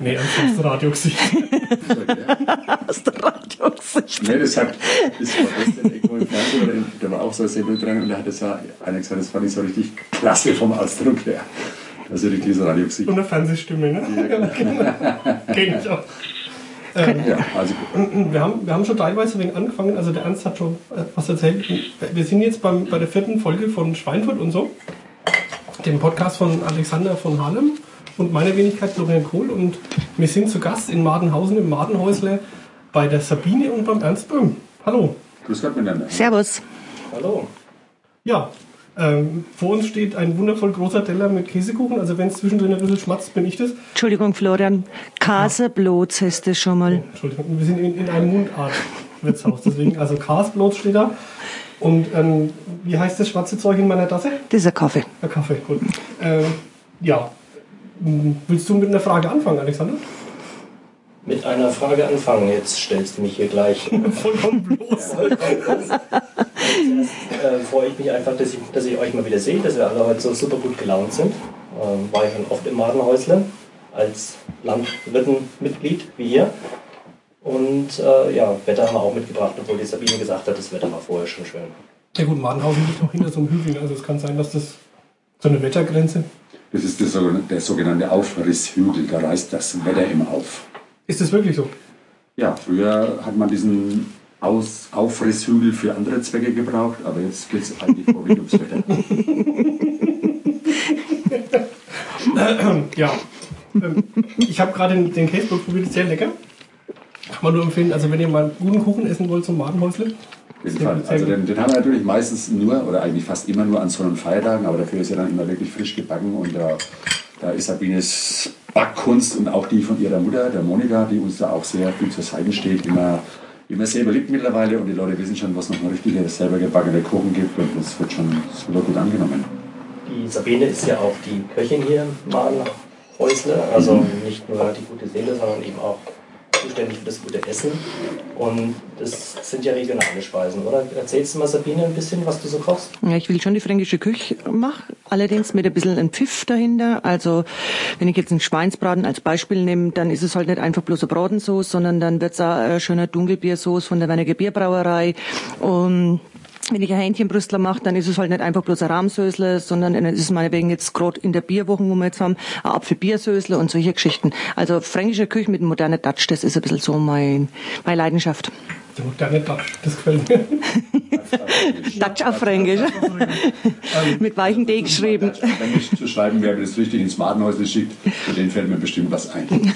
Nee, aus der Radiogesicht. aus der Radiogesicht. Nee, das hat, das war gestern irgendwo im Fernsehen, oder da war auch so eine Sendung dran und da hat das ja einer gesagt, das fand ich so richtig klasse vom Ausdruck her. Also richtig so Radiogesicht. Und eine Fernsehstimme, ne? Ja, genau. Kenn ich auch. Ja, also Wir haben, wir haben schon teilweise ein wenig angefangen, also der Ernst hat schon äh, was erzählt. Wir sind jetzt beim, bei der vierten Folge von Schweinfurt und so, dem Podcast von Alexander von Harlem und meiner Wenigkeit Florian Kohl und wir sind zu Gast in Madenhausen im Madenhäusle bei der Sabine und beim Ernst Böhm. Hallo. grüß Gott miteinander. Servus. Hallo. Ja, ähm, vor uns steht ein wundervoll großer Teller mit Käsekuchen, also wenn es zwischendrin ein bisschen schmatzt, bin ich das. Entschuldigung, Florian. Kaseblotz hast du schon mal. Entschuldigung, wir sind in, in einem Mundart-Wirtshaus, deswegen, also Kasblot steht da. Und ähm, wie heißt das schwarze Zeug in meiner Tasse? Das ist ein Kaffee. Der Kaffee, gut. Ähm, ja, willst du mit einer Frage anfangen, Alexander? Mit einer Frage anfangen. Jetzt stellst du mich hier gleich. Vollkommen bloß. äh, freue ich mich einfach, dass ich, dass ich euch mal wieder sehe, dass wir alle heute so super gut gelaunt sind. Ähm, war ich schon oft im Madenhäusle als Landwirtenmitglied wie ihr. Und äh, ja, Wetter haben wir auch mitgebracht, obwohl die Sabine gesagt hat, das Wetter war vorher schon schön. Ja gut, Madenhausen liegt noch hinter so einem Hügel, also es kann sein, dass das so eine Wettergrenze. Das ist der, sogenannte- Aufrisshügel, da reißt das Wetter immer auf. Ist das wirklich so? Ja, früher hat man diesen Aus Aufrisshügel für andere Zwecke gebraucht, aber jetzt geht es eigentlich vorwiegend ums Wetter. Ja. Ähm, ich habe gerade den, Caseblock probiert, ist sehr lecker. Kann man nur empfehlen, also wenn ihr mal guten Kuchen essen wollt zum Madenhäusle. Auf jeden Fall. Also den, den haben wir natürlich meistens nur, oder eigentlich fast immer nur an Sonn- und Feiertagen, aber dafür ist er dann immer wirklich frisch gebacken und da, da ist Sabines Backkunst und auch die von ihrer Mutter, der Monika, die uns da auch sehr viel zur Seite steht, immer, immer sehr beliebt mittlerweile und die Leute wissen schon, was noch ein richtiger selber gebackener Kuchen gibt und das wird schon super gut angenommen. Die Sabine ist ja auch die Köchin hier im Madenhäusle. Also nicht nur die gute Seele, sondern eben auch zuständig für das gute Essen. Und das sind ja regionale Speisen, oder? Erzählst du mal, Sabine, ein bisschen, was du so kochst? Ja, ich will schon die fränkische Küche machen, allerdings mit ein bisschen ein Pfiff dahinter. Also wenn ich jetzt einen Schweinsbraten als Beispiel nehme, dann ist es halt nicht einfach bloß eine Bratensauce, sondern dann wird's auch ein schöner Dunkelbiersauce von der Werniger Bierbrauerei. Und wenn ich ein Hähnchenbrüstler mache, dann ist es halt nicht einfach bloß ein Rahmsösle, sondern dann ist es meinetwegen jetzt gerade in der Bierwoche, wo wir jetzt haben, ein Apfelbiersösle und solche Geschichten. Also fränkische Küche mit moderner Touch, das ist ein bisschen so mein, meine Leidenschaft. Der moderne Dutch, das gefällt mir. Touch auf Fränkisch. mit weichen D geschrieben. Wenn ich zu schreiben, mir das richtig ins Madenhäusle schickt, für den fällt mir bestimmt was ein.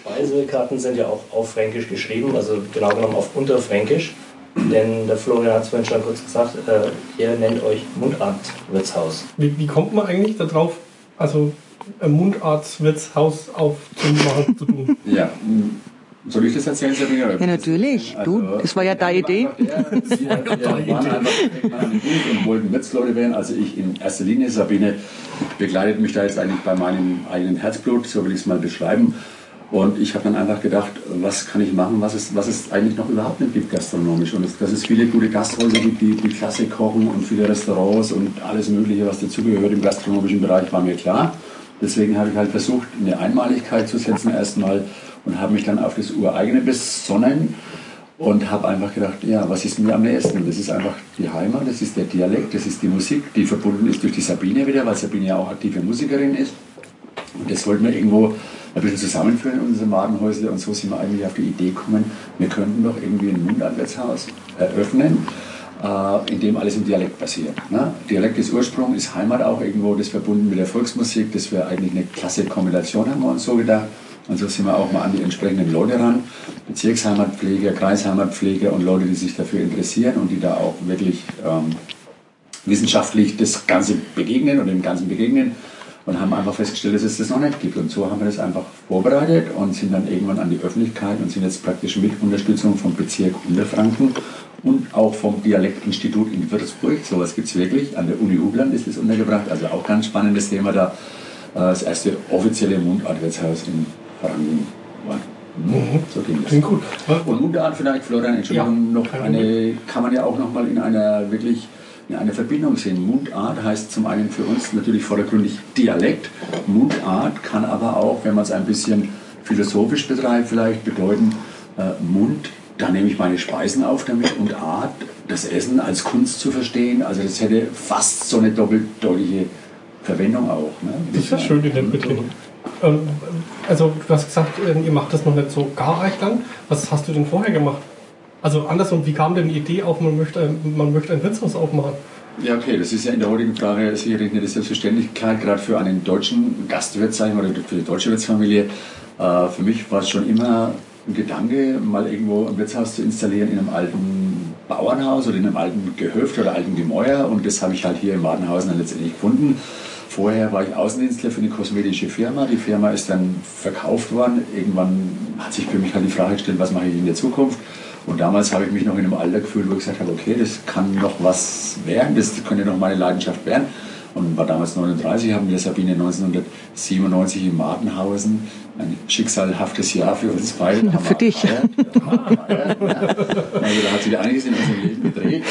Speisekarten sind ja auch auf Fränkisch geschrieben, also genau genommen auf Unterfränkisch. Denn der Florian hat es vorhin schon kurz gesagt, äh, ihr nennt euch Mundartwirtshaus. Wie, wie kommt man eigentlich darauf, also ein Mundartswirtshaus aufzumachen zu tun? Ja, soll ich das erzählen, Sabine? Ja, natürlich. Du, das war ja deine Idee. Wir, wir waren einfach und wollten Wirtsleute werden. Also ich in erster Linie, Sabine begleitet mich da jetzt eigentlich bei meinem eigenen Herzblut, so will ich es mal beschreiben. Und ich habe dann einfach gedacht, was kann ich machen, was es, was es eigentlich noch überhaupt nicht gibt gastronomisch. Und es, dass es viele gute Gasthäuser gibt, die, die klasse kochen und viele Restaurants und alles Mögliche, was dazugehört im gastronomischen Bereich, war mir klar. Deswegen habe ich halt versucht, eine Einmaligkeit zu setzen erstmal und habe mich dann auf das Ureigene besonnen und habe einfach gedacht, ja, was ist mir am nächsten? Das ist einfach die Heimat, das ist der Dialekt, das ist die Musik, die verbunden ist durch die Sabine wieder, weil Sabine ja auch aktive Musikerin ist. Und das wollten wir irgendwo ein bisschen zusammenführen in unserem Madenhäusle und so sind wir eigentlich auf die Idee gekommen, wir könnten doch irgendwie ein Mundartwirtshaus eröffnen, äh, in dem alles im Dialekt passiert. Ne? Dialekt ist Ursprung, ist Heimat auch irgendwo, das verbunden mit der Volksmusik, das wäre eigentlich eine klasse Kombination, haben wir uns so gedacht. Und so sind wir auch mal an die entsprechenden Leute ran, Bezirksheimatpfleger, Kreisheimatpfleger und Leute, die sich dafür interessieren und die da auch wirklich ähm, wissenschaftlich das Ganze begegnen und dem Ganzen begegnen und haben einfach festgestellt, dass es das noch nicht gibt. Und so haben wir das einfach vorbereitet und sind dann irgendwann an die Öffentlichkeit und sind jetzt praktisch mit Unterstützung vom Bezirk Unterfranken und auch vom Dialektinstitut in Würzburg, sowas gibt es wirklich, an der Uni Hubland ist das untergebracht, also auch ganz spannendes Thema da, äh, das erste offizielle Mundartwirtshaus in Franken war. So ging das. Klingt gut. Und Mundart vielleicht, Florian, Entschuldigung, Ja, noch eine, kann man ja auch noch mal in einer wirklich in einer Verbindung sehen. Mundart heißt zum einen für uns natürlich vordergründig Dialekt. Mundart kann aber auch, wenn man es ein bisschen philosophisch betreibt, vielleicht bedeuten äh, Mund, da nehme ich meine Speisen auf damit und Art, das Essen als Kunst zu verstehen. Also das hätte fast so eine doppeldeutige Verwendung auch. Ne? Das ist ja schön interpretiert. Ähm, also du hast gesagt, ähm, ihr macht das noch nicht so gar recht lang. Was hast du denn vorher gemacht? Also andersrum, wie kam denn die Idee auf, man möchte, man möchte ein Wirtshaus aufmachen? Ja, okay, das ist ja in der heutigen Frage sicherlich eine Selbstverständlichkeit, gerade für einen deutschen Gastwirt, sagen oder für die deutsche Wirtsfamilie. Äh, für mich war es schon immer ein Gedanke, mal irgendwo ein Wirtshaus zu installieren in einem alten Bauernhaus oder in einem alten Gehöft oder alten Gemäuer und das habe ich halt hier in Badenhausen dann letztendlich gefunden. Vorher war ich Außendienstler für eine kosmetische Firma. Die Firma ist dann verkauft worden. Irgendwann hat sich für mich halt die Frage gestellt, was mache ich in der Zukunft? Und damals habe ich mich noch in einem Alter gefühlt, wo ich gesagt habe, okay, das kann noch was werden, das könnte noch meine Leidenschaft werden. Und war damals 39, haben wir Sabine 1997 in Martenhausen, ein schicksalhaftes Jahr für uns beide. Ja, für dich. Ja, also da hat sich einiges in unserem Leben gedreht.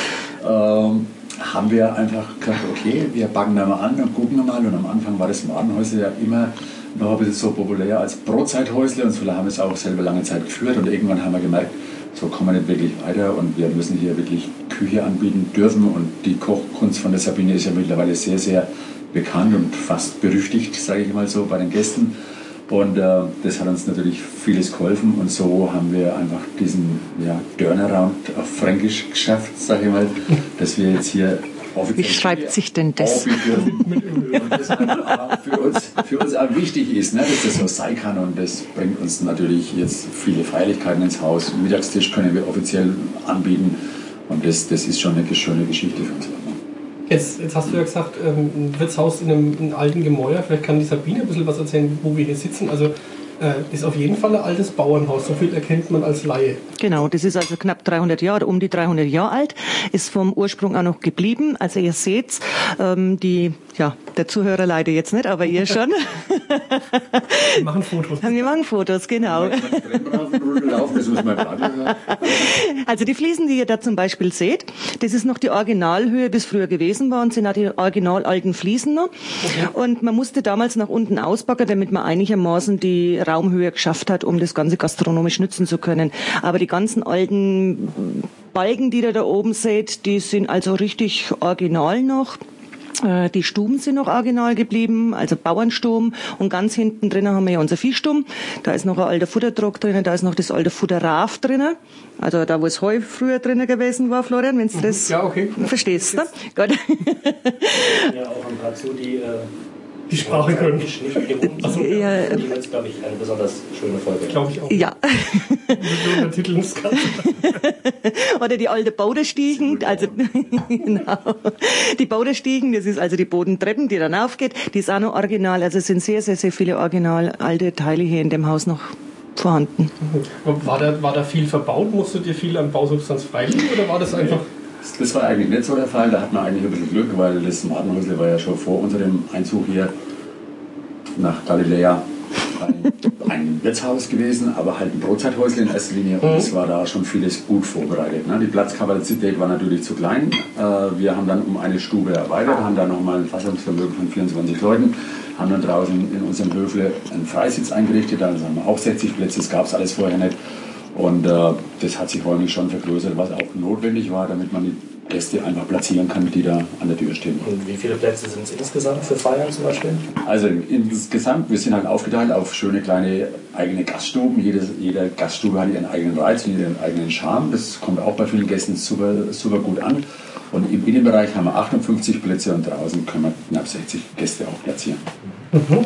Ähm, haben wir einfach gesagt, okay, wir backen da mal an und gucken mal. Und am Anfang war das Martenhäusle ja immer noch ein bisschen so populär als Brotzeithäusle und so haben wir es auch selber lange Zeit geführt. Und irgendwann haben wir gemerkt, so kommen wir nicht wirklich weiter und wir müssen hier wirklich Küche anbieten dürfen. Und die Kochkunst von der Sabine ist ja mittlerweile sehr, sehr bekannt und fast berüchtigt, sage ich mal so, bei den Gästen. Und äh, das hat uns natürlich vieles geholfen und so haben wir einfach diesen ja, Turnaround auf Fränkisch geschafft, sage ich mal, dass wir jetzt hier. Wie schreibt sich denn das? und das für uns, für uns auch wichtig ist, ne, dass das so sein kann und das bringt uns natürlich jetzt viele Feierlichkeiten ins Haus. Mittagstisch können wir offiziell anbieten und das, das ist schon eine schöne Geschichte für uns. Jetzt, jetzt hast du ja gesagt, ähm, Wirtshaus in einem, in einem alten Gemäuer. Vielleicht kann die Sabine ein bisschen was erzählen, wo wir hier sitzen. Also äh, ist auf jeden Fall ein altes Bauernhaus. So viel erkennt man als Laie. Genau, das ist also knapp 300 Jahre, um die 300 Jahre alt, ist vom Ursprung auch noch geblieben. Also ihr seht, ähm, die, ja, der Zuhörer leider jetzt nicht, aber ihr schon. Wir machen Fotos. Wir machen Fotos, genau. Also die Fliesen, die ihr da zum Beispiel seht, das ist noch die Originalhöhe, bis früher gewesen war und sind auch die original alten Fliesen noch. Okay. Und man musste damals nach unten ausbacken, damit man einigermaßen die Raumhöhe geschafft hat, um das Ganze gastronomisch nutzen zu können. Aber die ganzen alten Balken, die ihr da oben seht, die sind also richtig original noch. Äh, die Stuben sind noch original geblieben, also Bauernstuben. Und ganz hinten drinnen haben wir ja unser Viehstuben. Da ist noch ein alter Futterdruck drinnen, da ist noch das alte Futterraf drinnen. Also da, wo es Heu früher drinnen gewesen war, Florian, wenn du das ja, okay. verstehst. Ne? Gut. Ja, auch ein paar zu, die äh, die Sprache können. Also, ja, die wird, glaube ich, eine besonders schöne Folge. Glaube ich auch. Ja. Oder die alte Boderstiegen, also genau. Die Boderstiegen, das ist also die Bodentreppen, die dann aufgeht, die ist auch noch original. Also es sind sehr, sehr, sehr viele original alte Teile hier in dem Haus noch vorhanden. War da, war da viel verbaut? Musstet ihr viel an Bausubstanz freilegen oder war das einfach... Das war eigentlich nicht so der Fall. Da hat man eigentlich ein bisschen Glück, weil das Martenhäusle war ja schon vor unserem Einzug hier nach Galiläa ein, ein Wirtshaus gewesen, aber halt ein Brotzeithäusle in erster Linie. Und es war da schon vieles gut vorbereitet. Ne? Die Platzkapazität war natürlich zu klein. Äh, wir haben dann um eine Stube erweitert, haben da nochmal ein Fassungsvermögen von 24 Leuten, haben dann draußen in unserem Höfle einen Freisitz eingerichtet. Da haben wir auch 60 Plätze, das gab es alles vorher nicht. Und äh, das hat sich räumlich schon vergrößert, was auch notwendig war, damit man die Gäste einfach platzieren kann, die da an der Tür stehen. Und wie viele Plätze sind es insgesamt für Feiern zum Beispiel? Also insgesamt, wir sind halt aufgeteilt auf schöne kleine eigene Gaststuben. Jede, jede Gaststube hat ihren eigenen Reiz und ihren eigenen Charme. Das kommt auch bei vielen Gästen super, super gut an. Und im Innenbereich haben wir 58 Plätze und draußen können wir knapp 60 Gäste auch platzieren. Mhm.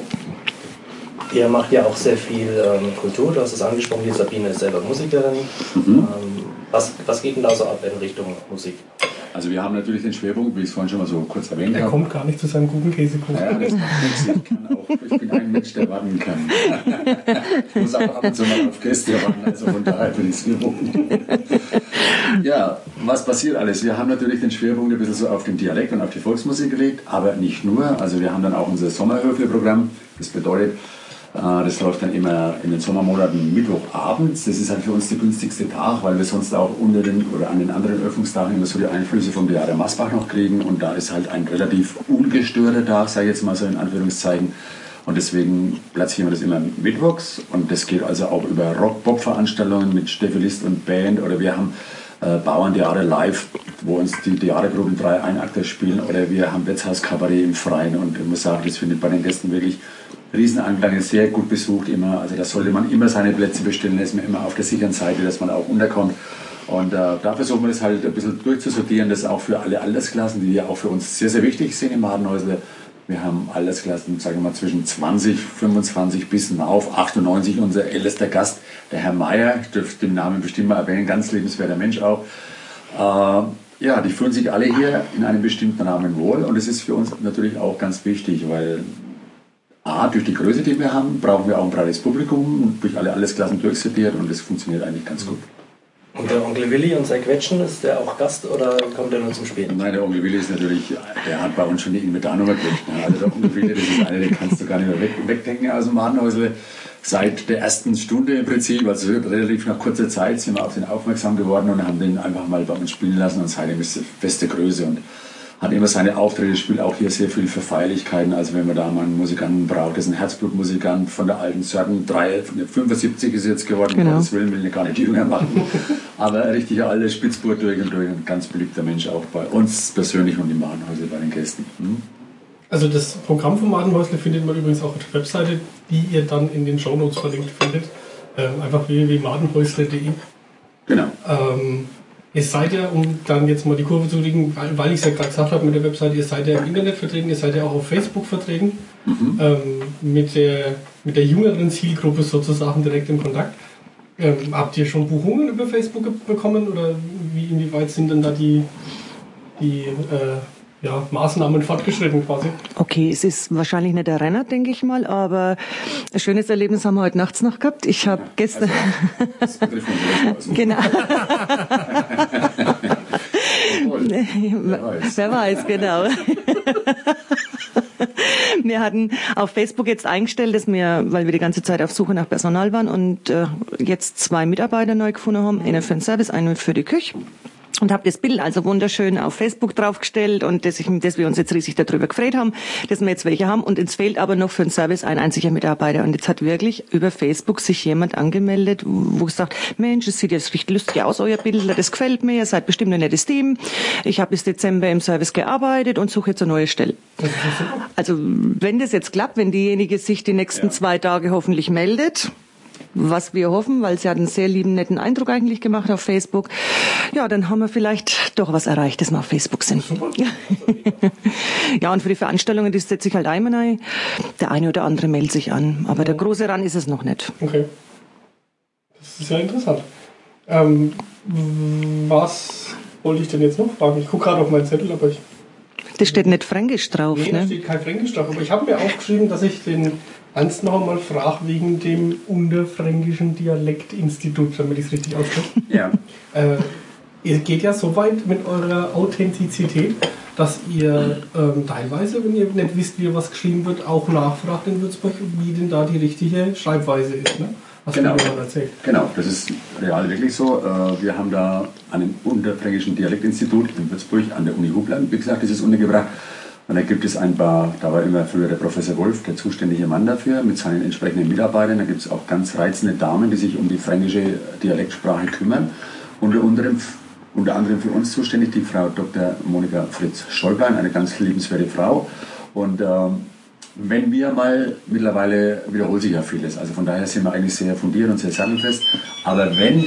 Ihr macht ja auch sehr viel ähm, Kultur, du hast es angesprochen, die Sabine ist selber Musikerin. Mhm. Ähm, was, was geht denn da so ab in Richtung Musik? Also wir haben natürlich den Schwerpunkt, wie ich es vorhin schon mal so kurz erwähnt habe. Er kommt gar nicht zu seinem guten Käsekuchen. Ja, das macht nichts. Ich, kann auch, ich bin ein Mensch, der warten kann. ich muss auch ab und zu mal auf Gäste warten, also von daher bin ich es gewohnt. ja, was passiert alles? Wir haben natürlich den Schwerpunkt ein bisschen so auf den Dialekt und auf die Volksmusik gelegt, aber nicht nur. Also wir haben dann auch unser Sommerhöfle-Programm. Das bedeutet, das läuft dann immer in den Sommermonaten Mittwochabends. Das ist halt für uns der günstigste Tag, weil wir sonst auch unter den oder an den anderen Öffnungstagen immer so die Einflüsse vom Theater Masbach noch kriegen. Und da ist halt ein relativ ungestörter Tag, sage ich jetzt mal so in Anführungszeichen. Und deswegen platzieren wir das immer mittwochs. Und das geht also auch über Rock-Pop-Veranstaltungen mit Steffi List und Band. Oder wir haben äh, Bauerntheater live, wo uns die Theatergruppen drei Einakter spielen. Oder wir haben Wirtshaus Kabarett im Freien. Und ich muss sagen, das findet bei den Gästen wirklich Riesenanklang, ist sehr gut besucht immer. Also da sollte man immer seine Plätze bestellen. Ist man immer auf der sicheren Seite, dass man auch unterkommt. Und äh, da versuchen wir das halt ein bisschen durchzusortieren, das auch für alle Altersklassen, die ja auch für uns sehr, sehr wichtig sind im Madenhäusle. Wir haben Altersklassen, sagen wir mal, zwischen 20, 25 bis auf 98. Unser ältester Gast, der Herr Meier, ich dürfte den Namen bestimmt mal erwähnen, ganz lebenswerter Mensch auch. Äh, ja, die fühlen sich alle hier in einem bestimmten Rahmen wohl und es ist für uns natürlich auch ganz wichtig, weil A, durch die Größe, die wir haben, brauchen wir auch ein breites Publikum, durch alle Allesklassen durchsortiert und das funktioniert eigentlich ganz gut. Und der Onkel Willi und sein Quetschen, ist der auch Gast oder kommt er nur zum Spielen? Nein, der Onkel Willi ist natürlich, der hat bei uns schon die Inventarnummer gekriegt. Also der Onkel Willi, das ist einer, den kannst du gar nicht mehr weg, wegdenken aus dem Madenhäusle. Seit der ersten Stunde im Prinzip, also relativ nach kurzer Zeit, sind wir auf den aufmerksam geworden und haben den einfach mal bei uns spielen lassen und seitdem ist feste Größe. Und hat immer seine Auftritte, spielt auch hier sehr viel für Feierlichkeiten. Also wenn man da mal einen Musikanten braucht, das ist ein Herzblutmusikant von der alten Sörgen 3, 75 ist jetzt geworden, genau. Gottes Willen will ich gar nicht jünger machen. Aber ein richtiger alter Spitzburt durch und durch, ein ganz beliebter Mensch auch bei uns persönlich und im Madenhäusle bei den Gästen. Hm? Also das Programm vom Madenhäusle findet man übrigens auch auf der Webseite, die ihr dann in den Shownotes verlinkt findet. Ähm, einfach www.madenhäusle.de. Genau. Ähm, Ihr seid ja, um dann jetzt mal die Kurve zu kriegen, weil ich es ja gerade gesagt habe mit der Webseite, ihr seid ja im Internet vertreten, ihr seid ja auch auf Facebook vertreten, mhm. ähm, mit, der, mit der jüngeren Zielgruppe sozusagen direkt im Kontakt. Ähm, habt ihr schon Buchungen über Facebook bekommen oder wie, inwieweit sind denn da die, die äh, ja, Maßnahmen fortgeschritten quasi. Okay, es ist wahrscheinlich nicht der Renner, denke ich mal, aber ein schönes Erlebnis haben wir heute nachts noch gehabt. Ich habe gestern... Also, genau. Wer weiß. Wer weiß, genau. wir hatten auf Facebook jetzt eingestellt, dass wir, weil wir die ganze Zeit auf Suche nach Personal waren und äh, jetzt zwei Mitarbeiter neu gefunden haben, einen für den Service, einen für die Küche und habe das Bild also wunderschön auf Facebook draufgestellt und dass, ich, dass wir uns jetzt riesig darüber gefreut haben, dass wir jetzt welche haben und jetzt fehlt aber noch für den Service ein einziger Mitarbeiter und jetzt hat wirklich über Facebook sich jemand angemeldet, wo gesagt, Mensch, es sieht jetzt richtig lustig aus, euer Bild, das gefällt mir, ihr seid bestimmt ein nettes Team, ich habe bis Dezember im Service gearbeitet und suche jetzt eine neue Stelle. Also wenn das jetzt klappt, wenn diejenige sich die nächsten ja. zwei Tage hoffentlich meldet, was wir hoffen, weil sie hat einen sehr lieben, netten Eindruck eigentlich gemacht auf Facebook. Ja, dann haben wir vielleicht doch was erreicht, dass wir auf Facebook sind. ja, und für die Veranstaltungen, die setze ich halt einmal ein. Der eine oder andere meldet sich an, aber der große Ran ist es noch nicht. Okay. Das ist ja interessant. Ähm, was wollte ich denn jetzt noch fragen? Ich gucke gerade auf meinen Zettel, aber ich. Das steht nicht Fränkisch drauf, nee, ne? da steht kein Fränkisch drauf. Aber ich habe mir aufgeschrieben, dass ich den Ernst noch einmal frage wegen dem unterfränkischen Dialektinstitut, damit ich es richtig ausspreche. Ja. Äh, ihr geht ja so weit mit eurer Authentizität, dass ihr ähm, teilweise, wenn ihr nicht wisst, wie was geschrieben wird, auch nachfragt in Würzburg, wie denn da die richtige Schreibweise ist. Ne? Was genau. Genau, das ist real wirklich so. Äh, wir haben da an dem Unterfränkischen Dialektinstitut in Würzburg an der Uni Hubland, wie gesagt, das ist untergebracht und da gibt es ein paar, da war immer früher der Professor Wolf, der zuständige Mann dafür, mit seinen entsprechenden Mitarbeitern. Da gibt es auch ganz reizende Damen, die sich um die fränkische Dialektsprache kümmern. Unter anderem, unter anderem für uns zuständig die Frau Dr. Monika Fritz-Scholbein, eine ganz liebenswerte Frau. Und ähm, wenn wir mal, mittlerweile wiederholt sich ja vieles, also von daher sind wir eigentlich sehr fundiert und sehr sattelfest. Aber wenn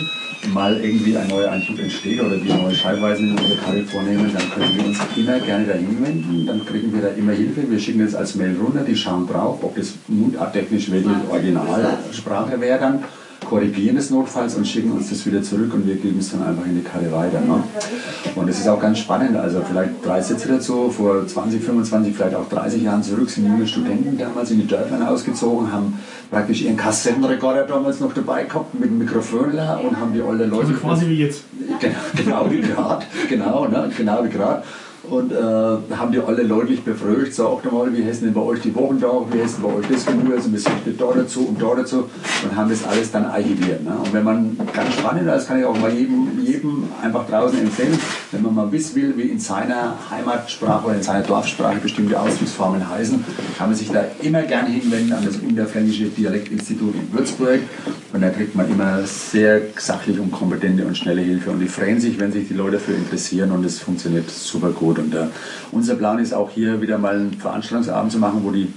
mal irgendwie ein neuer Eindruck entsteht oder wir neue Schreibweisen in unserer Karte vornehmen, dann können wir uns immer gerne dahin wenden. Dann kriegen wir da immer Hilfe. Wir schicken das als Mail runter, die schauen drauf, ob das mundarttechnisch wirklich Originalsprache wäre dann korrigieren es notfalls und schicken uns das wieder zurück und wir geben es dann einfach in die Karte weiter. Ne? Und es ist auch ganz spannend, also vielleicht drei Sätze dazu, vor 20, 25, vielleicht auch 30 Jahren zurück sind junge Studenten damals in die Dörfern ausgezogen, haben praktisch ihren Kassettenrekorder damals noch dabei gehabt mit dem Mikrofon und haben die alle Leute... Also quasi wie jetzt. Genau, genau wie gerade, genau, ne, genau wie gerade und äh, haben die alle deutlich befragt, sagt mal, wie heißen denn bei euch die Wochentage, wie heißen bei euch das Gemüse, also wir sind da dazu und da dazu und haben das alles dann archiviert. Ne? Und wenn man ganz spannend, das kann ich auch mal jedem, jedem einfach draußen empfehlen, wenn man mal wissen will, wie in seiner Heimatsprache oder in seiner Dorfsprache bestimmte Ausdrucksformen heißen, kann man sich da immer gerne hinwenden an das Unterfränkische Dialektinstitut in Würzburg und da kriegt man immer sehr sachlich und kompetente und schnelle Hilfe und die freuen sich, wenn sich die Leute dafür interessieren und es funktioniert super gut. Und äh, unser Plan ist auch hier wieder mal einen Veranstaltungsabend zu machen, wo die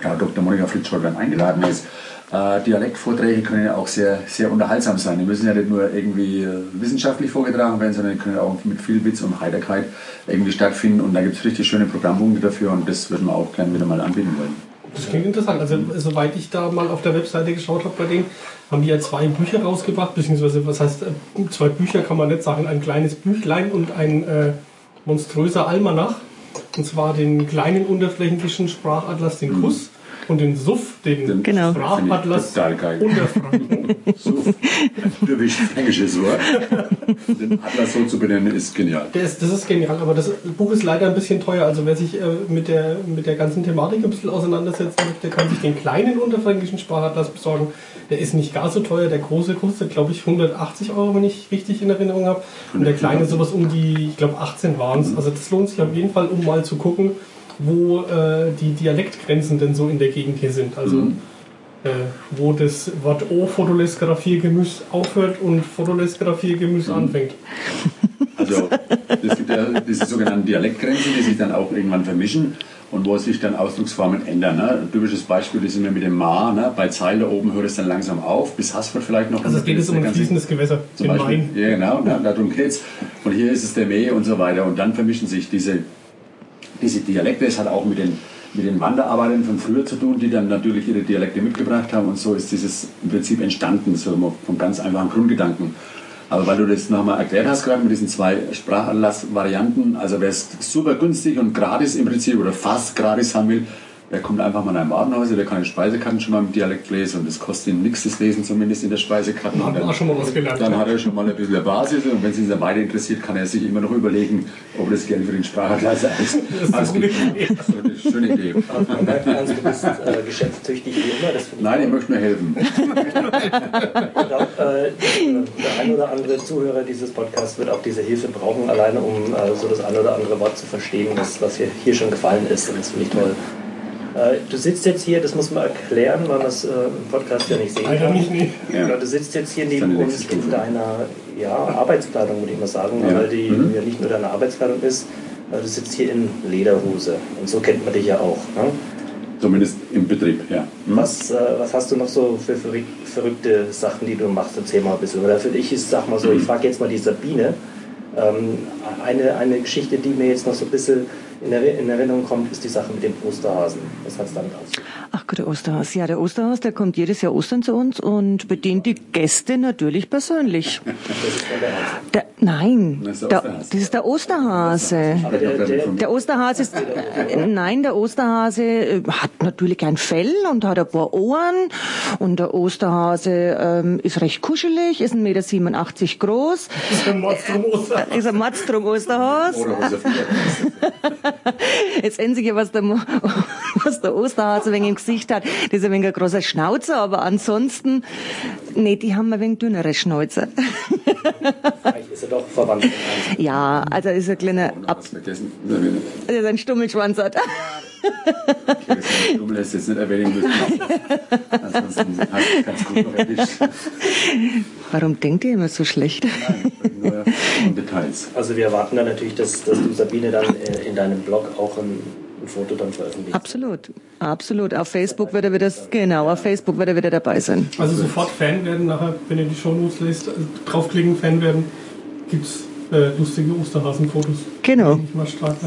Frau Dr. Monika Fritz-Schottland eingeladen ist. Äh, Dialektvorträge können ja auch sehr, sehr unterhaltsam sein. Die müssen ja nicht nur irgendwie äh, wissenschaftlich vorgetragen werden, sondern die können auch mit viel Witz und Heiterkeit irgendwie stattfinden. Und da gibt es richtig schöne Programmpunkte dafür und das würden wir auch gerne wieder mal anbieten wollen. Das klingt interessant. Also soweit ich da mal auf der Webseite geschaut habe bei denen, haben die ja zwei Bücher rausgebracht, beziehungsweise was heißt äh, zwei Bücher kann man nicht sagen, ein kleines Büchlein und ein äh, monströser Almanach. Und zwar den kleinen unterflächlichen Sprachatlas, den Kuss, und den Suff, den, Den Genau. Sprachatlas Finde ich total geil. Unterfranken. So, typisch fränkisches Wort. Den Atlas so zu benennen, ist genial. Der ist, das ist genial, aber das Buch ist leider ein bisschen teuer. Also wer sich äh, mit, der, mit der ganzen Thematik ein bisschen auseinandersetzen möchte, kann sich den kleinen unterfränkischen Sprachatlas besorgen. Der ist nicht gar so teuer. Der große kostet, glaube ich, 180 Euro, wenn ich richtig in Erinnerung habe. Und der kleine sowas um die, ich glaube, 18 waren es. Also das lohnt sich auf jeden Fall, um mal zu gucken, wo äh, die Dialektgrenzen denn so in der Gegend hier sind. Also äh, wo das Wort O Fotolesgraphie-Gemüse aufhört und Fotolesgraphie-Gemüse anfängt. Also es gibt ja diese sogenannten Dialektgrenzen, die sich dann auch irgendwann vermischen und wo sich dann Ausdrucksformen ändern. Ne? Ein typisches Beispiel ist immer mit dem Ma. Ne? Bei da oben hört es dann langsam auf, bis Haßfurt vielleicht noch. Also es geht jetzt um ein fließendes Gewässer, Zum Beispiel, Main. ja genau, ne, darum geht's. Und hier ist es der Mee und so weiter. Und dann vermischen sich diese, diese Dialekte. Es hat auch mit den, mit den Wanderarbeitern von früher zu tun, die dann natürlich ihre Dialekte mitgebracht haben. Und so ist dieses im Prinzip entstanden, so vom ganz einfachen Grundgedanken. Aber weil du das nochmal erklärt hast, gerade mit diesen zwei Sprachanlass-Varianten, also wer es super günstig und gratis im Prinzip oder fast gratis haben will, der kommt einfach mal in ein Warenhäuser, der kann die Speisekarten schon mal im Dialekt lesen und das kostet ihn nichts, das Lesen zumindest in der Speisekarte. Dann- auch schon mal was gelernt. dann hat er schon mal ein bisschen eine Basis und wenn es ihn dann weiter interessiert, kann er sich immer noch überlegen, ob er das Geld für den Sprachatlas ist Idee. Das ist eine schöne Idee. Also man merkt ganz, du bist äh, geschäftstüchtig wie immer. Das finde ich Nein, ich möchte nur helfen. Ich glaube, äh, der ein oder andere Zuhörer dieses Podcasts wird auch diese Hilfe brauchen, alleine um äh, so das ein oder andere Wort zu verstehen, was, was hier, hier schon gefallen ist. Und das finde ich toll. Äh, du sitzt jetzt hier, das muss man erklären, weil man es äh, im Podcast ja nicht sehen kann. nicht. Ja. Du sitzt jetzt hier neben uns in deiner ja, Arbeitskleidung, würde ich mal sagen, Ja. weil die Mhm. ja nicht nur deine Arbeitskleidung ist. Du sitzt hier in Lederhose und so kennt man dich ja auch. Ne? Zumindest im Betrieb, ja. Hm? Was, äh, was hast du noch so für verrück- verrückte Sachen, die du machst? Erzähl mal ein bisschen. Oder für dich ist, sag mal so, ich frage jetzt mal die Sabine. Ähm, eine, eine Geschichte, die mir jetzt noch so ein bisschen in, Erinner- in Erinnerung kommt, ist die Sache mit dem Osterhasen. Was hat es damit auf sich? Ach Gott, der Osterhas. Ja, der Osterhas, der kommt jedes Jahr Ostern zu uns und bedient die Gäste natürlich persönlich. Das ist der. Der, nein, Das ist der der, Osterhase. das ist der Osterhase. Aber der, der, Der Osterhase ist, äh, nein, der Osterhase äh, hat natürlich ein Fell und hat ein paar Ohren und der Osterhase ähm, ist recht kuschelig, ist 1,87 Meter groß, Das ist ein Monstrum Oster. ist ein Matzdrum Osterhas. Jetzt Einzige, was der, Mo- was der Osterhase wegen im Gesicht hat, das ist ein wenig ein großer Schnauzer, aber ansonsten, nee, die haben ein wenig dünnere Schnauzer. Vielleicht ist er doch verwandt. Ja, also ist ein kleiner, Ab das ist ein Stummelschwanz hat. Du willst jetzt nicht erwähnen müssen. Ansonsten hast du es ganz gut noch erwischt. Warum denkt ihr immer so schlecht? Nein, nur Details. Also wir erwarten dann natürlich, dass, dass du Sabine dann äh, in deinem Blog auch ein, ein Foto dann veröffentlichst. Absolut, absolut. Auf Facebook wird er wieder, genau, auf Facebook wird er wieder dabei sein. Also sofort Fan werden, nachher, wenn ihr die Shownotes lest, also draufklicken, Fan werden, gibt's äh, lustige Osterhasenfotos. Genau.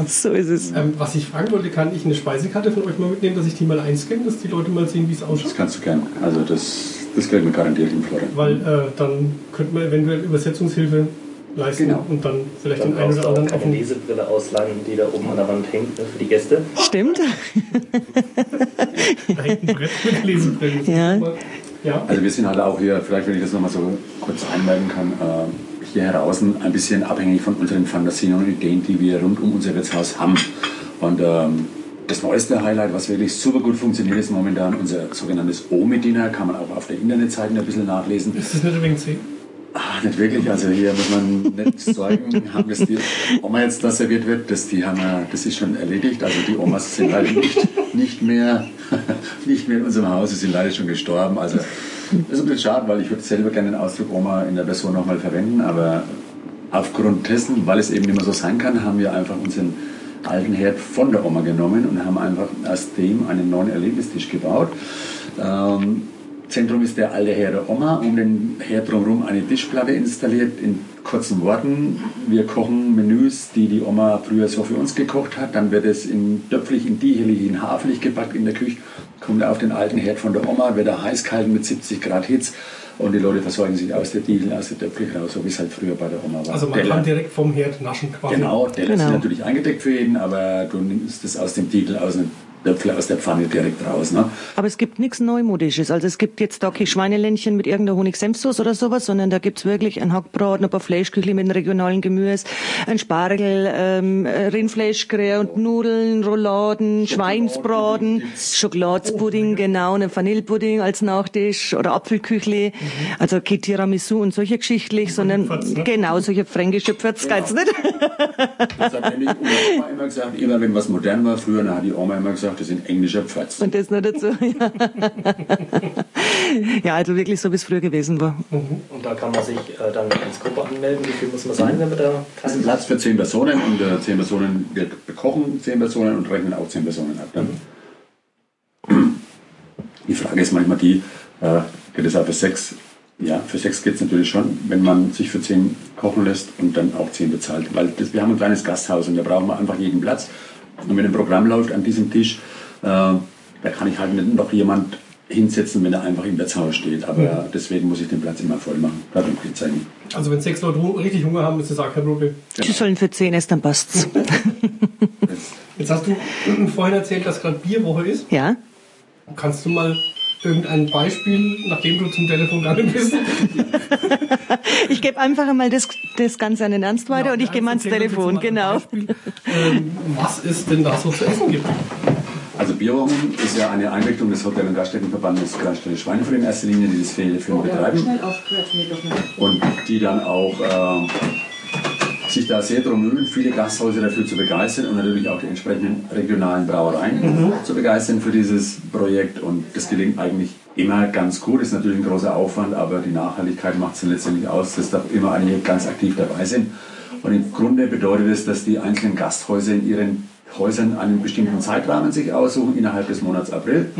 So ist es. Ähm, was ich fragen wollte, kann ich eine Speisekarte von euch mal mitnehmen, dass ich die mal einscanne, dass die Leute mal sehen, wie es ausschaut? Das kannst du gern. Also das, das kriegt man garantiert in Florida. Weil äh, dann könnte man eventuell Übersetzungshilfe leisten Genau. und dann vielleicht Dann den einen oder auch anderen auf keine den Lesebrille ausleihen, die da oben an der Wand hängt ne, für die Gäste. Stimmt? da hängt ein Brett mit Lesebrillen. Das Ja. Ja. Also wir sind halt auch hier, vielleicht wenn ich das nochmal so kurz einmerken kann, äh, hier draußen ein bisschen abhängig von unseren Fantasien und Ideen, die wir rund um unser Wirtshaus haben. Und ähm, das neueste Highlight, was wirklich super gut funktioniert, ist momentan unser sogenanntes O-Medina. Kann man auch auf der Internetseite ein bisschen nachlesen. Ist das nicht übrigens C? Ah, nicht wirklich. Also hier muss man nicht sorgen, haben das die Oma jetzt da serviert wird, das, die haben wir, das ist schon erledigt. Also die Omas sind leider nicht, nicht, mehr, nicht mehr in unserem Haus, sie sind leider schon gestorben. Also das ist ein bisschen schade, weil ich würde selber gerne den Ausdruck Oma in der Version nochmal verwenden, aber aufgrund dessen, weil es eben nicht mehr so sein kann, haben wir einfach unseren alten Herd von der Oma genommen und haben einfach aus dem einen neuen Erlebnistisch gebaut. Ähm, Zentrum ist der alte Herd der Oma, um den Herd drumherum eine Tischplatte installiert. In kurzen Worten, wir kochen Menüs, die die Oma früher so für uns gekocht hat. Dann wird es in Döpflich, in Diechelig, in Haflich gepackt in der Küche. Kommt auf den alten Herd von der Oma, wird er heiß gehalten mit 70 Grad Hitze. Und die Leute versorgen sich aus der Diegel, aus der Döpflich raus, so wie es halt früher bei der Oma war. Also man Teller. kann direkt vom Herd naschen quasi. Genau, der ist Genau. natürlich eingedeckt für jeden, aber du nimmst es aus dem Tiegel, aus dem aus der Pfanne direkt raus. Ne? Aber es gibt nichts Neumodisches. Also es gibt jetzt da keine Schweineländchen mit irgendeiner Honig-Senfsoße oder sowas, sondern da gibt's wirklich ein Hackbraten, ein paar Fleischküchli mit regionalen Gemüse, ein Spargel, ähm, Rindfleischkrähe und Nudeln, Rouladen, Schweinsbraten. Schokoladspudding, genau, einen Vanillepudding als Nachtisch oder Apfelküchli. Also kein Tiramisu und solche geschichtlich, sondern ne? genau, solche fränkische Pfötz, geht's nicht? Das hat nämlich Oma immer gesagt, immer wenn was modern war früher, dann hat die Oma immer gesagt, das sind englische Pfötz. Und das noch dazu, ja. ja, also wirklich so, wie es früher gewesen war. Und da kann man sich äh, dann als Gruppe anmelden. Wie viel muss man sein, wenn man da Das ist ein Platz für zehn Personen und äh, zehn Personen, wir bekochen zehn Personen und rechnen auch zehn Personen ab. Dann. Die Frage ist manchmal die, äh, geht es auch für sechs? Ja, für sechs geht es natürlich schon, wenn man sich für zehn kochen lässt und dann auch zehn bezahlt. Weil das, wir haben ein kleines Gasthaus und da brauchen wir einfach jeden Platz. Und wenn ein Programm läuft an diesem Tisch, äh, da kann ich halt nicht noch jemand hinsetzen, wenn er einfach im Wirtshaus steht. Aber deswegen muss ich den Platz immer voll machen. Da habe ich zeigen. Also wenn sechs Leute richtig Hunger haben, ist das auch kein Problem. Sie sollen für 10 essen, dann passt's. Jetzt hast du vorhin erzählt, dass gerade Bierwoche ist. Ja? Kannst du mal irgendein Beispiel, nachdem du zum Telefon gegangen bist? Ich gebe einfach einmal das, das Ganze an den Ernst weiter Ja, und ich gehe mal ans Telefon, mal genau. Ähm, was es denn da so zu essen gibt. Also Bierwochen ist ja eine Einrichtung des Hotel- und Gaststättenverbandes Gaststätte Schweinfurt in erster Linie, die das für, für betreiben und die dann auch äh, sich da sehr darum mühen, viele Gasthäuser dafür zu begeistern und natürlich auch die entsprechenden regionalen Brauereien zu begeistern für dieses Projekt. Und das gelingt eigentlich immer ganz gut. Ist natürlich ein großer Aufwand, aber die Nachhaltigkeit macht es dann letztendlich aus, dass da immer einige ganz aktiv dabei sind. Und im Grunde bedeutet es, dass die einzelnen Gasthäuser in ihren Häusern einen bestimmten Zeitrahmen sich aussuchen, innerhalb des Monats April.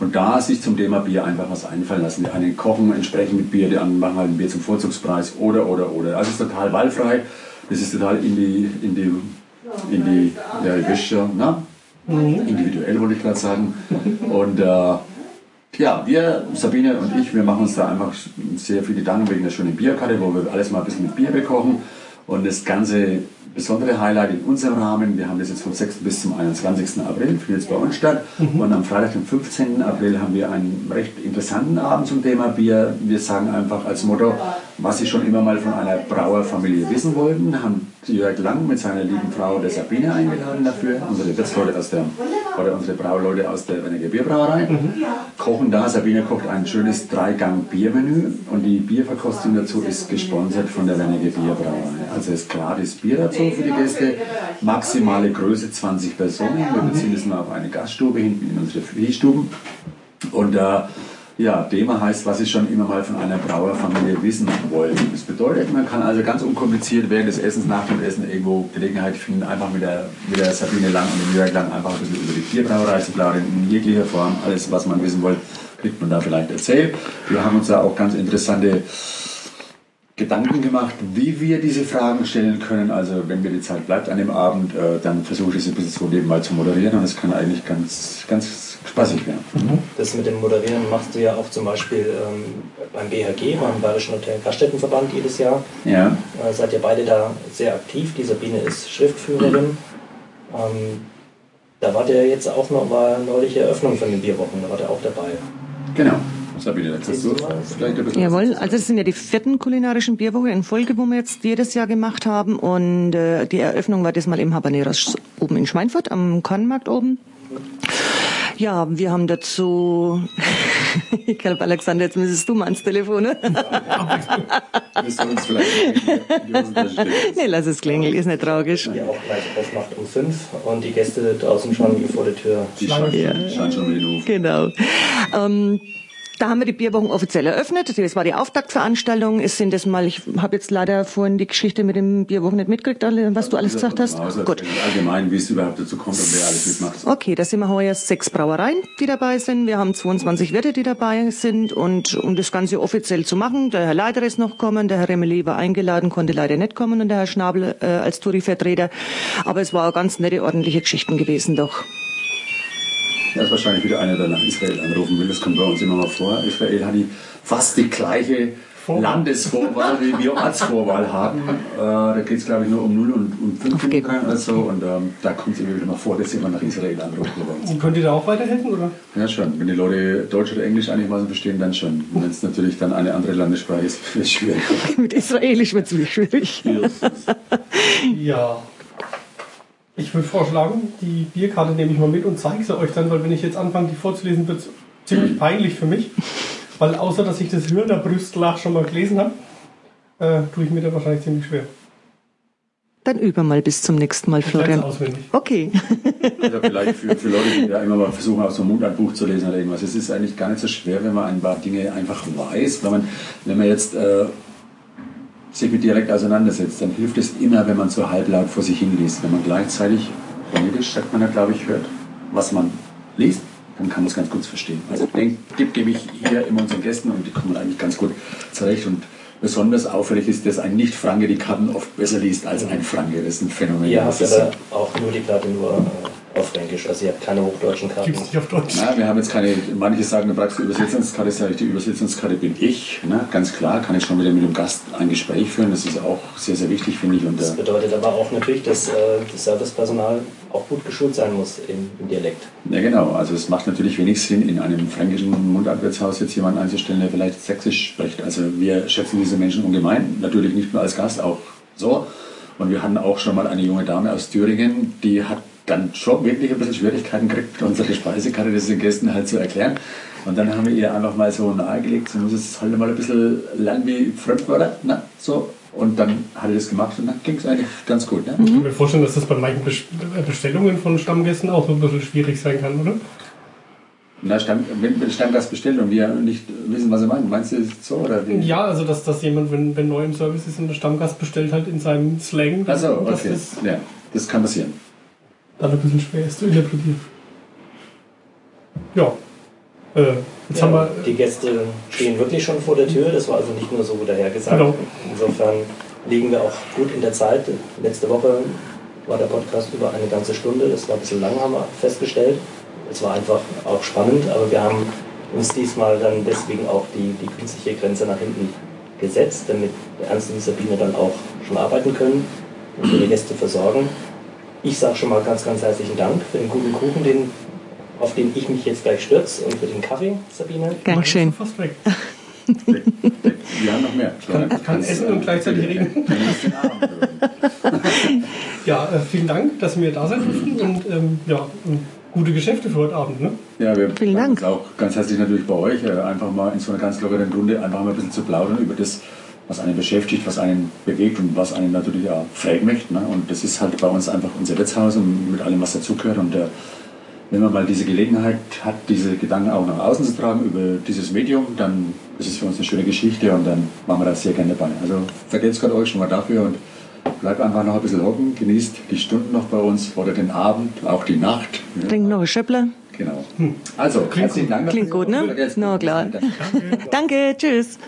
Und da sich zum Thema Bier einfach was einfallen lassen. Die einen kochen entsprechend mit Bier, die anderen machen halt ein Bier zum Vorzugspreis oder, oder, oder. Also es ist total wahlfrei. Das ist total in die, in die, in die, ja, schon, ne? individuell wollte ich gerade sagen. Und äh, ja, wir, Sabine und ich, wir machen uns da einfach sehr viel Gedanken wegen der schönen Bierkarte, wo wir alles mal ein bisschen mit Bier bekochen. Und das ganze besondere Highlight in unserem Rahmen, wir haben das jetzt vom 6. bis zum 21. April, findet jetzt bei uns statt. Und am Freitag, den 15. April, haben wir einen recht interessanten Abend zum Thema Bier. Wir sagen einfach als Motto, was Sie schon immer mal von einer Brauerfamilie wissen wollten, haben Jörg Lang mit seiner lieben Frau der Sabine eingeladen dafür, unsere Wirtsleute aus der, oder unsere Brauleute aus der Werniger Bierbrauerei, kochen da. Sabine kocht ein schönes Dreigang-Biermenü und die Bierverkostung dazu ist gesponsert von der Werniger Bierbrauerei. Also ist gratis Bier dazu für die Gäste, maximale Größe 20 Personen. Wir beziehen es nur auf eine Gaststube hinten in unsere Friedstuben. Und äh, ja, Thema heißt, was Sie schon immer mal von einer Brauerfamilie wissen wollen. Das bedeutet, man kann also ganz unkompliziert während des Essens, nach dem Essen irgendwo Gelegenheit finden, einfach mit der, mit der Sabine Lang und dem Jörg Lang einfach ein bisschen über die Bierbrauerei zu plaudern, in jeglicher Form. Alles, was man wissen wollte, kriegt man da vielleicht erzählt. Wir haben uns da auch ganz interessante Gedanken gemacht, wie wir diese Fragen stellen können. Also wenn mir die Zeit bleibt an dem Abend, äh, dann versuche ich es ein bisschen so nebenbei zu moderieren und es kann eigentlich ganz, ganz spaßig werden. Das mit dem Moderieren machst du ja auch zum Beispiel ähm, beim BHG, beim Bayerischen Hotel- und Gaststättenverband jedes Jahr. Ja. Äh, seid ihr beide da sehr aktiv. Die Sabine ist Schriftführerin. Ähm, da wart ihr jetzt auch noch, war neulich Eröffnung von den Bierwochen, da wart ihr auch dabei. Genau. Sabine, jetzt hast du vielleicht bisschen Jawohl, also das sind ja die vierten kulinarischen Bierwoche in Folge, wo wir jetzt jedes Jahr gemacht haben. Und äh, die Eröffnung war diesmal im Habaneros oben in Schweinfurt, am Kornmarkt oben. Ja, wir haben dazu, ich glaube, Alexander, jetzt müsstest du mal ans Telefon. Ne? Willst du uns vielleicht nee, lass es klingeln, ist nicht tragisch. Die auch gleich aufmacht um fünf und die Gäste draußen schon vor der Tür. Die scheint, Ja. schon mit den Hof. Genau. Ähm, da haben wir die Bierwochen offiziell eröffnet. Das war die Auftaktveranstaltung. Es sind das mal, ich habe jetzt leider vorhin die Geschichte mit dem Bierwochen nicht mitgekriegt, was du alles gesagt hast. Also Gut. Allgemein, wie es überhaupt dazu kommt und wer alles mitmacht. Okay, da sind wir heuer sechs Brauereien, die dabei sind. Wir haben 22 Wirte, die dabei sind. Und um das Ganze offiziell zu machen, der Herr Leiter ist noch kommen, der Herr Remeli war eingeladen, konnte leider nicht kommen und der Herr Schnabel äh, als Touri-Vertreter. Aber es war eine ganz nette, ordentliche Geschichten gewesen doch. Da ist wahrscheinlich wieder einer, der nach Israel anrufen will. Das kommt bei uns immer mal vor. Israel hat die fast die gleiche Landesvorwahl, wie wir Ortsvorwahl haben. Äh, da geht es, glaube ich, nur um 0 und, und 5 Aufgeben. oder so. Und ähm, da kommt es immer wieder mal vor, dass jemand nach Israel anruft. Und könnt ihr da auch weiterhelfen, oder? Ja, schon. Wenn die Leute Deutsch oder Englisch einigermaßen verstehen, dann schon. Wenn es natürlich dann eine andere Landessprache ist, ist es schwierig. Mit Israelisch wird's wirklich schwierig. Ja. Ich würde vorschlagen, die Bierkarte nehme ich mal mit und zeige sie euch dann, weil wenn ich jetzt anfange, die vorzulesen, wird es ziemlich peinlich für mich. Weil außer, dass ich das Hürner Brüstlach schon mal gelesen habe, äh, tue ich mir da wahrscheinlich ziemlich schwer. Dann üben wir mal bis zum nächsten Mal, Florian. es auswendig. Okay. Also vielleicht für, für Leute, die ja immer mal versuchen, aus so einem Mundantbuch zu lesen oder irgendwas. Es ist eigentlich gar nicht so schwer, wenn man ein paar Dinge einfach weiß. Wenn man, wenn man jetzt äh, sich mit Dialekt auseinandersetzt, dann hilft es immer, wenn man so halblaut vor sich hin liest. Wenn man gleichzeitig phonetisch, sagt man ja, glaube ich, hört, was man liest, dann kann man es ganz gut verstehen. Also den Tipp gebe ich hier immer unseren Gästen und die kommen eigentlich ganz gut zurecht. Und besonders auffällig ist, dass ein Nicht-Franke die Karten oft besser liest als ein Franke. Das ist ein Phänomen. Ihr habt aber auch nur die Karte nur äh, Fränkisch, also ihr habt keine hochdeutschen Karten. Gibt es nicht auf Deutsch. Na, wir haben jetzt keine, manche sagen, du brauchst die Übersetzungskarte, sage ich, die Übersetzungskarte bin ich. Ne? Ganz klar, kann ich schon wieder mit dem Gast ein Gespräch führen. Das ist auch sehr, sehr wichtig, finde ich. Und, Das äh, bedeutet aber auch natürlich, dass äh, das Servicepersonal auch gut geschult sein muss im, im Dialekt. ja, genau. Also es macht natürlich wenig Sinn, in einem fränkischen Mundartwirtshaus jetzt jemanden einzustellen, der vielleicht sächsisch spricht. Also wir schätzen diese Menschen ungemein. Natürlich nicht nur als Gast, auch so. Und wir hatten auch schon mal eine junge Dame aus Thüringen, die hat dann schon wirklich ein bisschen Schwierigkeiten gekriegt, unsere Speisekarte das den Gästen halt zu erklären. Und dann haben wir ihr einfach mal so nahegelegt, sie muss es halt mal ein bisschen lernen wie Fremdwörter, ne? so. Und dann hat er das gemacht und dann ging es eigentlich ganz gut. Ne? Ich kann mir vorstellen, dass das bei manchen äh, Bestellungen von Stammgästen auch so ein bisschen schwierig sein kann, oder? Na, Stamm, wenn wenn Stammgast bestellt und wir nicht wissen, was er meint, meinst du das so? Oder wie? Ja, also dass, dass jemand, wenn, wenn neu im Service ist und der Stammgast bestellt halt in seinem Slang, dass okay. das Ja, das kann passieren. Dann ein bisschen schwer ist zu interpretieren. Ja. Äh, jetzt Ja, haben wir. die Gäste stehen wirklich schon vor der Tür, das war also nicht nur so dahergesagt. Genau. Insofern liegen wir auch gut in der Zeit. Letzte Woche war der Podcast über eine ganze Stunde, das war ein bisschen lang, haben wir festgestellt. Es war einfach auch spannend, aber wir haben uns diesmal dann deswegen auch die, die künstliche Grenze nach hinten gesetzt, damit Ernst und Sabine dann auch schon arbeiten können und ihre Gäste versorgen. Ich sage schon mal ganz, ganz herzlichen Dank für den guten Kuchen, den, auf den ich mich jetzt gleich stürze und für den Kaffee, Sabine. Geschehen. Fast weg. Wir haben noch mehr. Kann- kann essen und gleichzeitig reden. Ja, äh, vielen Dank, dass wir da sein durften und ähm, ja, gute Geschäfte für heute Abend. Ne? Ja, wir Vielen Dank. uns auch ganz herzlich natürlich bei euch, äh, einfach mal in so einer ganz lockeren Runde einfach mal ein bisschen zu plaudern über das, was einen beschäftigt, was einen bewegt und was einen natürlich auch prägen möchte. Ne? Und das ist halt bei uns einfach unser Wirtshaus und mit allem, was dazugehört. Und äh, wenn man mal diese Gelegenheit hat, diese Gedanken auch nach außen zu tragen über dieses Medium, dann ist es für uns eine schöne Geschichte und dann machen wir das sehr gerne dabei. Also vergesst Gott euch schon mal dafür und bleibt einfach noch ein bisschen hocken, genießt die Stunden noch bei uns oder den Abend, auch die Nacht. Ja. Trink noch ein Schöppler. Genau. Also, herzlichen Dank. Klingt gut, ne? Na nicht. klar. Danke. Danke, tschüss.